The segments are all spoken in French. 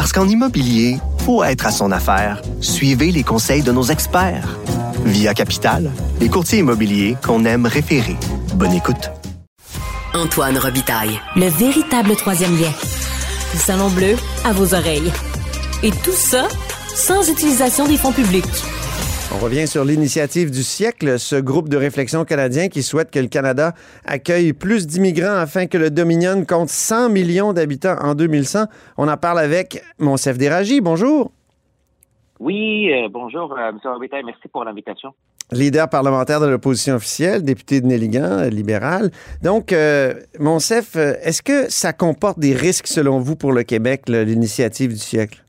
Parce qu'en immobilier, faut être à son affaire. Suivez les conseils de nos experts. Via Capital, les courtiers immobiliers qu'on aime référer. Bonne écoute. Antoine Robitaille. Le véritable troisième lien. Le salon bleu à vos oreilles. Et tout ça sans utilisation des fonds publics. On revient sur l'initiative du siècle, ce groupe de réflexion canadien qui souhaite que le Canada accueille plus d'immigrants afin que le Dominion compte 100 millions d'habitants en 2100. On en parle avec Monsef Déragi. Bonjour. Oui, euh, bonjour, euh, M. Robitaille. Merci pour l'invitation leader parlementaire de l'opposition officielle, député de Néligan, euh, libéral. Donc, euh, Monsef, est-ce que ça comporte des risques selon vous pour le Québec, l'initiative du siècle?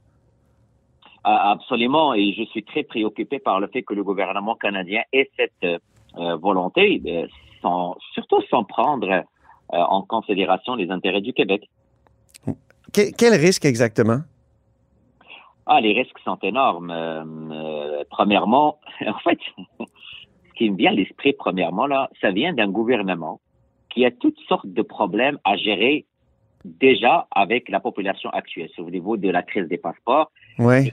Ah, absolument, et je suis très préoccupé par le fait que le gouvernement canadien ait cette volonté, sans, surtout sans prendre en considération les intérêts du Québec. quel risque exactement? Ah, les risques sont énormes. Euh, euh, premièrement, en fait, ce qui me vient à l'esprit, premièrement, là, ça vient d'un gouvernement qui a toutes sortes de problèmes à gérer déjà avec la population actuelle. Souvenez-vous de la crise des passeports.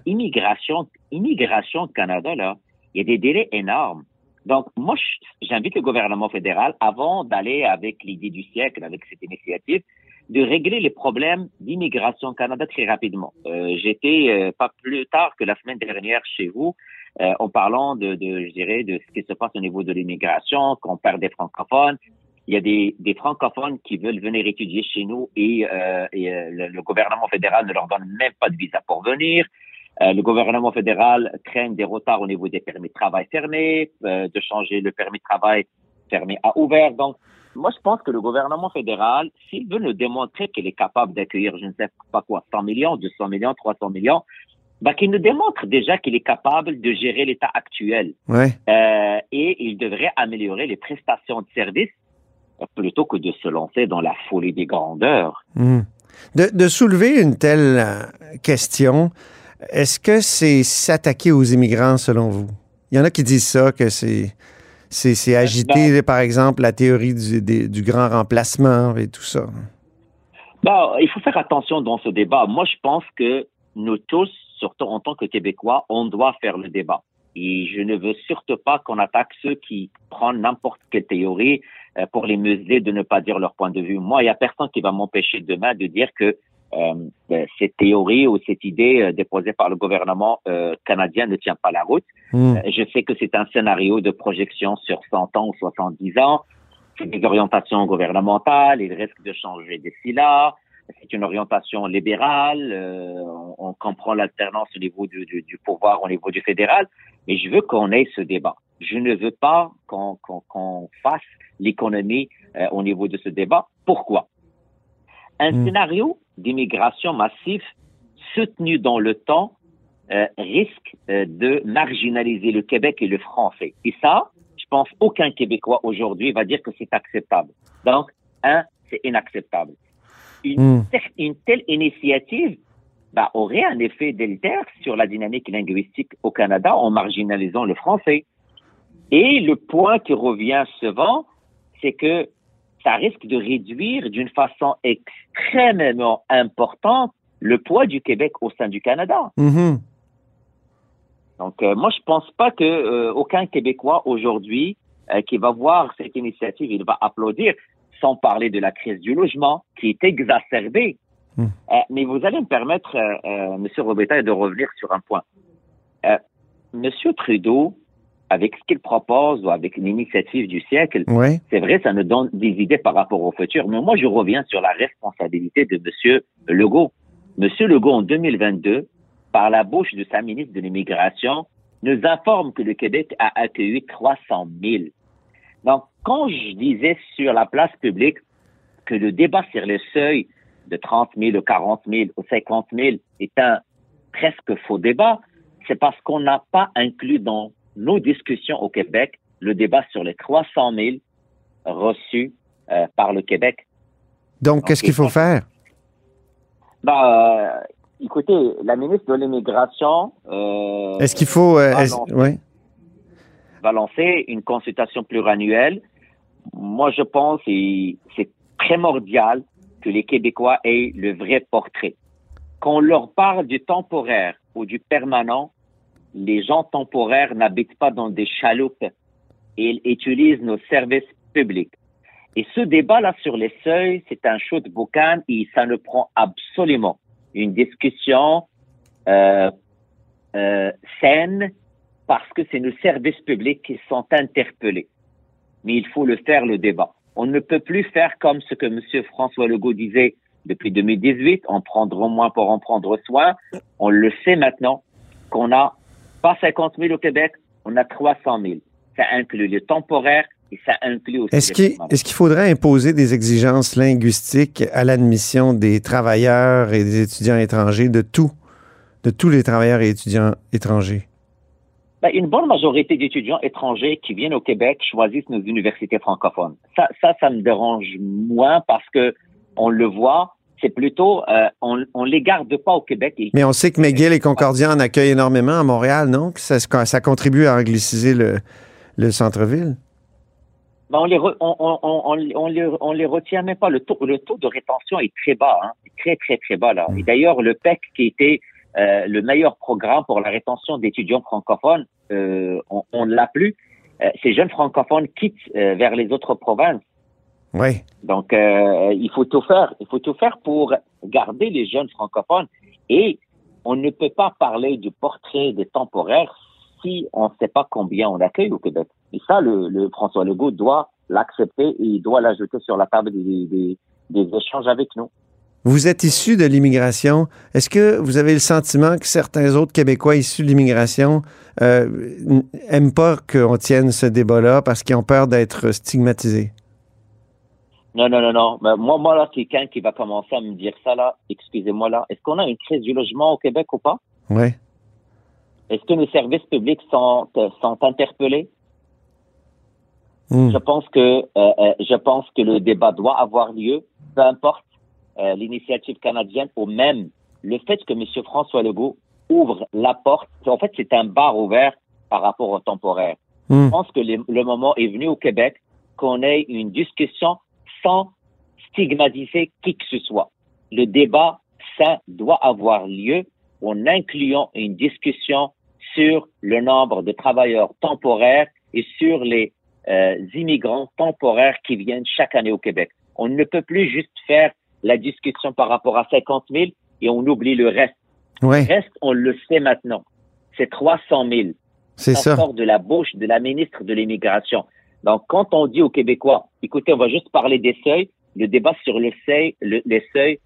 Immigration, immigration au Canada, là, il y a des délais énormes. Donc, moi, j'invite le gouvernement fédéral, avant d'aller avec l'idée du siècle, avec cette initiative, de régler les problèmes d'immigration au Canada très rapidement. Euh, J'étais euh, pas plus tard que la semaine dernière chez vous euh, en parlant de, de, je dirais, de ce qui se passe au niveau de l'immigration, qu'on perd des francophones. Il y a des, des, francophones qui veulent venir étudier chez nous et, euh, et euh, le, gouvernement fédéral ne leur donne même pas de visa pour venir. Euh, le gouvernement fédéral traîne des retards au niveau des permis de travail fermés, de changer le permis de travail fermé à ouvert. Donc, moi, je pense que le gouvernement fédéral, s'il veut nous démontrer qu'il est capable d'accueillir, je ne sais pas quoi, 100 millions, 200 millions, 300 millions, bah, qu'il nous démontre déjà qu'il est capable de gérer l'état actuel. Ouais. Euh, et il devrait améliorer les prestations de services plutôt que de se lancer dans la folie des grandeurs. Mmh. De, de, soulever une telle euh, question, est-ce que c'est s'attaquer aux immigrants selon vous? Il y en a qui disent ça, que c'est c'est agiter, ben, par exemple, la théorie du, du, grand remplacement et tout ça. Ben, il faut faire attention dans ce débat. Moi, je pense que nous tous, surtout en tant que Québécois, on doit faire le débat. Et je ne veux surtout pas qu'on attaque ceux qui prennent n'importe quelle théorie pour les museler de ne pas dire leur point de vue. Moi, il n'y a personne qui va m'empêcher demain de dire que euh, ben, cette théorie ou cette idée euh, déposée par le gouvernement euh, canadien ne tient pas la route. Mm. je sais que c'est un scénario de projection sur 100 ans ou 70 ans. C'est des orientations gouvernementales, il risque de changer d'ici là. C'est une orientation libérale. On, on, comprend l'alternance au niveau du, du, du, pouvoir, au niveau du fédéral. Mais je veux qu'on ait ce débat. Je ne veux pas qu'on qu qu fasse l'économie au niveau de ce débat. Pourquoi? Un Mm. scénario d'immigration massive soutenu dans le temps euh, risque euh, de marginaliser le Québec et le français. Et ça, je pense aucun Québécois aujourd'hui va dire que c'est acceptable. Donc, un, c'est inacceptable. Une, Mm. une telle initiative bah, aurait un effet délétère sur la dynamique linguistique au Canada en marginalisant le français. Et le point qui revient souvent, c'est que ça risque de réduire d'une façon extrêmement importante le poids du Québec au sein du Canada. Mm-hmm. Donc, euh, moi, je pense pas que euh, aucun Québécois aujourd'hui euh, qui va voir cette initiative, il va applaudir, sans parler de la crise du logement qui est exacerbée. Mm. mais vous allez me permettre, Monsieur Robitaille, de revenir sur un point. Monsieur Trudeau, avec ce qu'il propose ou avec l'initiative du siècle, ouais. c'est vrai, ça nous donne des idées par rapport au futur. Mais moi, je reviens sur la responsabilité de Monsieur Legault. Monsieur Legault, en 2022, par la bouche de sa ministre de l'Immigration, nous informe que le Québec a accueilli 300 000. Donc, quand je disais sur la place publique que le débat sur le seuil de 30 000 ou 40 000 ou 50 000 est un presque faux débat, c'est parce qu'on n'a pas inclus dans nos discussions au Québec le débat sur les 300 000 reçus euh, par le Québec. Donc, qu'est-ce qu'il faut faire? Bah, euh, écoutez, la ministre de l'Immigration. Euh, est-ce qu'il faut. va, lancer, va lancer une consultation pluriannuelle. Moi, je pense que c'est primordial que les Québécois aient le vrai portrait. Qu'on leur parle du temporaire ou du permanent, les gens temporaires n'habitent pas dans des chaloupes ils utilisent nos services publics. Et ce débat-là sur les seuils, c'est un show de boucan et ça ne prend absolument une discussion euh, euh, saine parce que c'est nos services publics qui sont interpellés. Mais il faut le faire, le débat. On ne peut plus faire comme ce que M. François Legault disait depuis 2018, en prendre moins pour en prendre soin. On le sait maintenant qu'on a pas 50 000 au Québec, on a 300 000. Ça inclut le temporaire et ça inclut aussi. Est-ce qu'il est qu'il faudrait imposer des exigences linguistiques à l'admission des travailleurs et des étudiants étrangers, de tout, de tous les travailleurs et étudiants étrangers? Ben, une bonne majorité d'étudiants étrangers qui viennent au Québec choisissent nos universités francophones. Ça, ça, ça me dérange moins parce que on le voit, c'est plutôt, euh, on, on les garde pas au Québec. Mais on sait que McGill et Concordia en accueillent énormément à Montréal, non? Ça, ça contribue à angliciser le, le centre-ville? Ben on les on, on, on, on, les, on les retient même pas. Le taux, le taux de rétention est très bas, hein, très très très bas là. Mm. Et d'ailleurs, le PEC qui était euh, le meilleur programme pour la rétention d'étudiants francophones, euh, on ne l'a plus. Euh, ces jeunes francophones quittent vers les autres provinces. Oui. Donc, euh, il faut tout faire. Il faut tout faire pour garder les jeunes francophones. Et on ne peut pas parler du portrait des temporaires si on ne sait pas combien on accueille au Québec. Et ça, le, le François Legault doit l'accepter et il doit l'ajouter sur la table des, des, des échanges avec nous. Vous êtes issu de l'immigration. Est-ce que vous avez le sentiment que certains autres Québécois issus de l'immigration euh, n'aiment pas qu'on tienne ce débat-là parce qu'ils ont peur d'être stigmatisés? Non, non, non, non. Mais moi, moi, là, quelqu'un qui va commencer à me dire ça, là, excusez-moi, là, est-ce qu'on a une crise du logement au Québec ou pas? Oui. Est-ce que nos services publics sont, euh, sont interpellés? Hmm. Je pense que euh, euh, je pense que le débat doit avoir lieu, peu importe euh, l'initiative canadienne ou même le fait que M. François Legault ouvre la porte. En fait, c'est un bar ouvert par rapport au temporaire. Hmm. Je pense que le moment est venu au Québec qu'on ait une discussion sans stigmatiser qui que ce soit. Le débat, ça doit avoir lieu en incluant une discussion sur le nombre de travailleurs temporaires et sur les euh, immigrants temporaires qui viennent chaque année au Québec. On ne peut plus juste faire la discussion par rapport à 50 000 et on oublie le reste. Le reste, on le sait maintenant. C'est 300 000. C'est ça. sort de la bouche de la ministre de l'Immigration. Donc, quand on dit aux Québécois, écoutez, on va juste parler des seuils, le débat sur le seuil, le, les seuils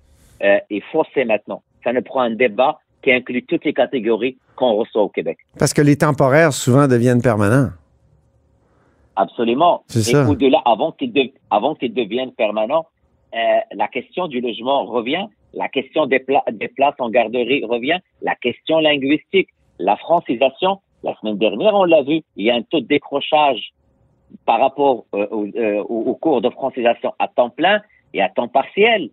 euh, est forcé maintenant. Ça ne prend un débat qui inclut toutes les catégories qu'on reçoit au Québec. Parce que les temporaires souvent deviennent permanents. Absolument. C'est Et ça. au-delà, avant qu'ils de- avant qu'ils deviennent permanents, euh, la question du logement revient, la question des, pla- des places en garderie revient, la question linguistique, la francisation. La semaine dernière, on l'a vu, il y a un taux de décrochage par rapport euh, au, euh, cours de francisation à temps plein et à temps partiel.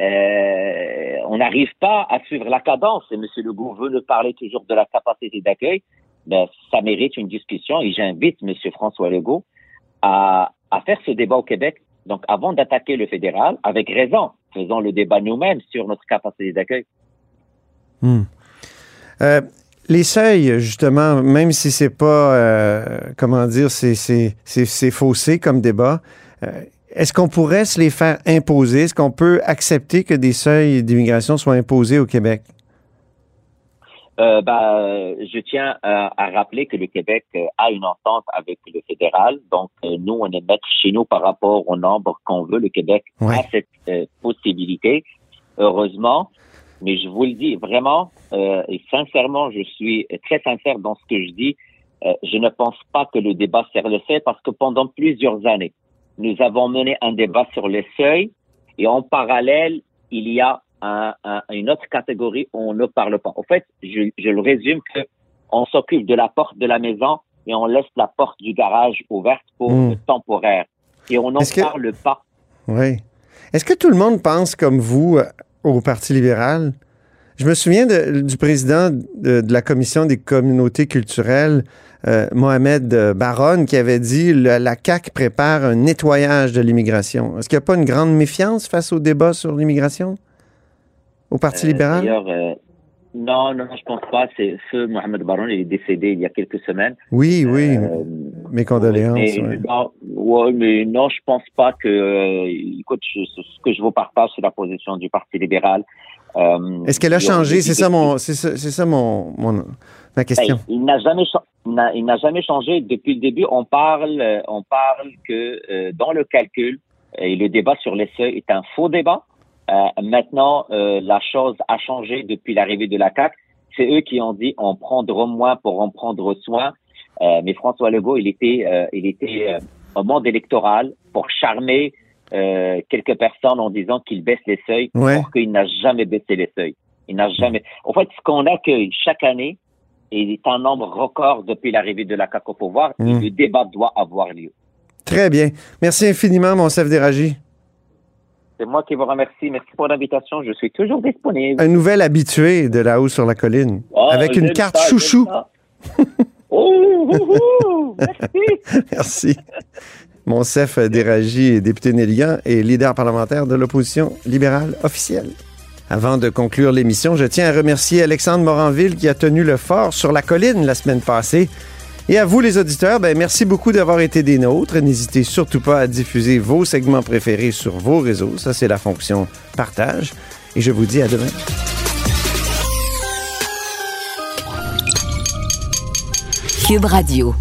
Euh, on n'arrive pas à suivre la cadence. Et M. Legault veut nous parler toujours de la capacité d'accueil. Ben, ça mérite une discussion et j'invite M. François Legault à, faire ce débat au Québec. Donc, avant d'attaquer le fédéral, avec raison, faisons le débat nous-mêmes sur notre capacité d'accueil. Euh, les seuils, justement, même si c'est pas, euh, comment dire, c'est, faussé comme débat, euh, est-ce qu'on pourrait se les faire imposer? Est-ce qu'on peut accepter que des seuils d'immigration soient imposés au Québec? Euh, bah, euh, je tiens à, à rappeler que le Québec a une entente avec le fédéral. Donc, nous, on est maître chez nous par rapport au nombre qu'on veut. Le Québec Ouais. a cette possibilité, heureusement. Mais je vous le dis vraiment, euh, et sincèrement, je suis très sincère dans ce que je dis. Euh, je ne pense pas que le débat sert le fait parce que pendant plusieurs années, nous avons mené un débat sur les seuils et en parallèle, il y a à, une autre catégorie où on ne parle pas. En fait, je, je le résume que on s'occupe de la porte de la maison et on laisse la porte du garage ouverte pour hmm. le temporaire. Et on n'en parle pas. Oui. Est-ce que tout le monde pense comme vous euh, au Parti libéral? Je me souviens du président de, la Commission des communautés culturelles, euh, Mohamed Baron, qui avait dit la, la CAQ prépare un nettoyage de l'immigration. Est-ce qu'il n'y a pas une grande méfiance face au débat sur l'immigration au Parti euh, libéral? Non, non, je pense pas. C'est ce Mohamed Baron, il est décédé il y a quelques semaines. Oui, oui. Euh, mes condoléances. Mais, Non, mais non, je pense pas que. Euh, écoute, ce que je vous partage, c'est la position du Parti libéral. Euh, Est-ce qu'elle a changé? C'est ça mon, c'est ça, ça, mon, mon, ma question. Ben, il n'a jamais, il n'a jamais changé depuis le début. On parle, on parle que dans le calcul et le débat sur les seuils est un faux débat. Euh, maintenant, euh, la chose a changé depuis l'arrivée de la CAC. C'est eux qui ont dit on prendra moins pour en prendre soin. Euh, mais François Legault, il était, il était au monde électoral pour charmer quelques personnes en disant qu'il baisse les seuils, alors qu'il n'a jamais baissé les seuils. Il n'a jamais. En fait, ce qu'on accueille chaque année est un nombre record depuis l'arrivée de la CAC au pouvoir. Et mmh. le débat doit avoir lieu. Très bien. Merci infiniment, mon chef Déragi. C'est moi qui vous remercie. Merci pour l'invitation. Je suis toujours disponible. Un nouvel habitué de là-haut sur la colline. Ah, avec une carte chouchou. oh, merci. merci. Monsef Déragi député Néligan et leader parlementaire de l'opposition libérale officielle. Avant de conclure l'émission, je tiens à remercier Alexandre Moranville qui a tenu le fort sur la colline la semaine passée. Et à vous, les auditeurs, ben, merci beaucoup d'avoir été des nôtres. N'hésitez surtout pas à diffuser vos segments préférés sur vos réseaux. Ça, c'est la fonction partage. Et je vous dis à demain. Cube Radio.